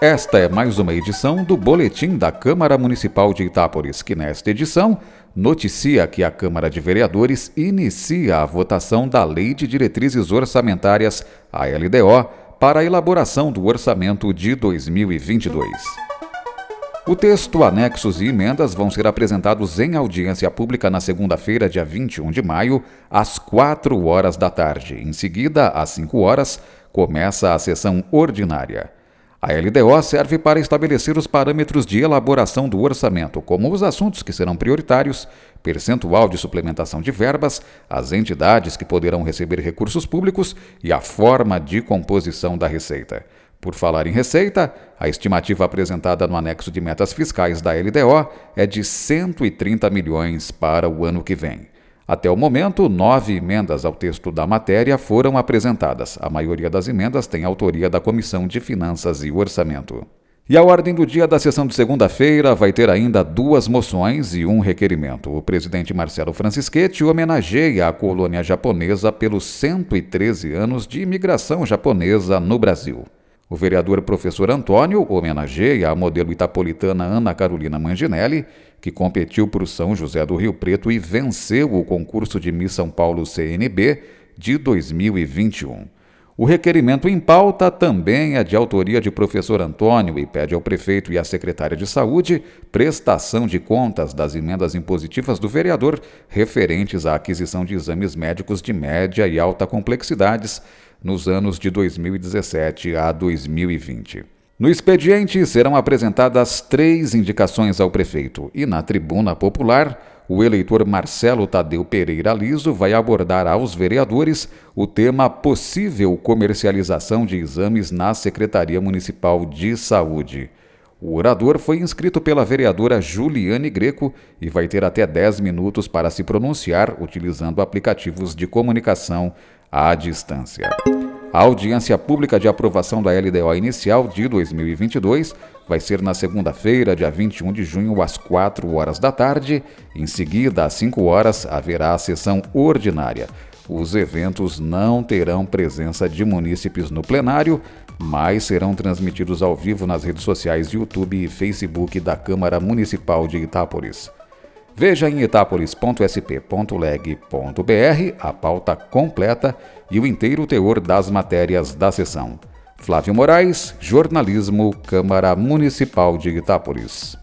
Esta é mais uma edição do Boletim da Câmara Municipal de Itápolis, que nesta edição noticia que a Câmara de Vereadores inicia a votação da Lei de Diretrizes Orçamentárias, a LDO, para a elaboração do orçamento de 2022. O texto, anexos e emendas vão ser apresentados em audiência pública na segunda-feira, dia 21 de maio, às 4 horas da tarde. Em seguida, às 5 horas, começa a sessão ordinária. A LDO serve para estabelecer os parâmetros de elaboração do orçamento, como os assuntos que serão prioritários, percentual de suplementação de verbas, as entidades que poderão receber recursos públicos e a forma de composição da receita. Por falar em receita, a estimativa apresentada no anexo de metas fiscais da LDO é de 130 milhões para o ano que vem. Até o momento, nove emendas ao texto da matéria foram apresentadas. A maioria das emendas tem autoria da Comissão de Finanças e Orçamento. E a ordem do dia da sessão de segunda-feira vai ter ainda duas moções e um requerimento. O presidente Marcelo Francisquete homenageia a colônia japonesa pelos 113 anos de imigração japonesa no Brasil. O vereador professor Antônio homenageia a modelo itapolitana Ana Carolina Manginelli, que competiu por São José do Rio Preto e venceu o concurso de Miss São Paulo CNB de 2021. O requerimento em pauta também é de autoria de professor Antônio e pede ao prefeito e à secretária de Saúde prestação de contas das emendas impositivas do vereador referentes à aquisição de exames médicos de média e alta complexidades nos anos de 2017 a 2020. No expediente serão apresentadas três indicações ao prefeito e na tribuna popular, o eleitor Marcelo Tadeu Pereira Liso vai abordar aos vereadores o tema possível comercialização de exames na Secretaria Municipal de Saúde. O orador foi inscrito pela vereadora Juliane Greco e vai ter até 10 minutos para se pronunciar utilizando aplicativos de comunicação à distância. A audiência pública de aprovação da LDO inicial de 2022 vai ser na segunda-feira, dia 21 de junho, às 4 horas da tarde. Em seguida, às 5 horas, haverá a sessão ordinária. Os eventos não terão presença de munícipes no plenário, mas serão transmitidos ao vivo nas redes sociais YouTube e Facebook da Câmara Municipal de Itápolis. Veja em etapolis.sp.leg.br a pauta completa e o inteiro teor das matérias da sessão. Flávio Moraes, Jornalismo, Câmara Municipal de Itápolis.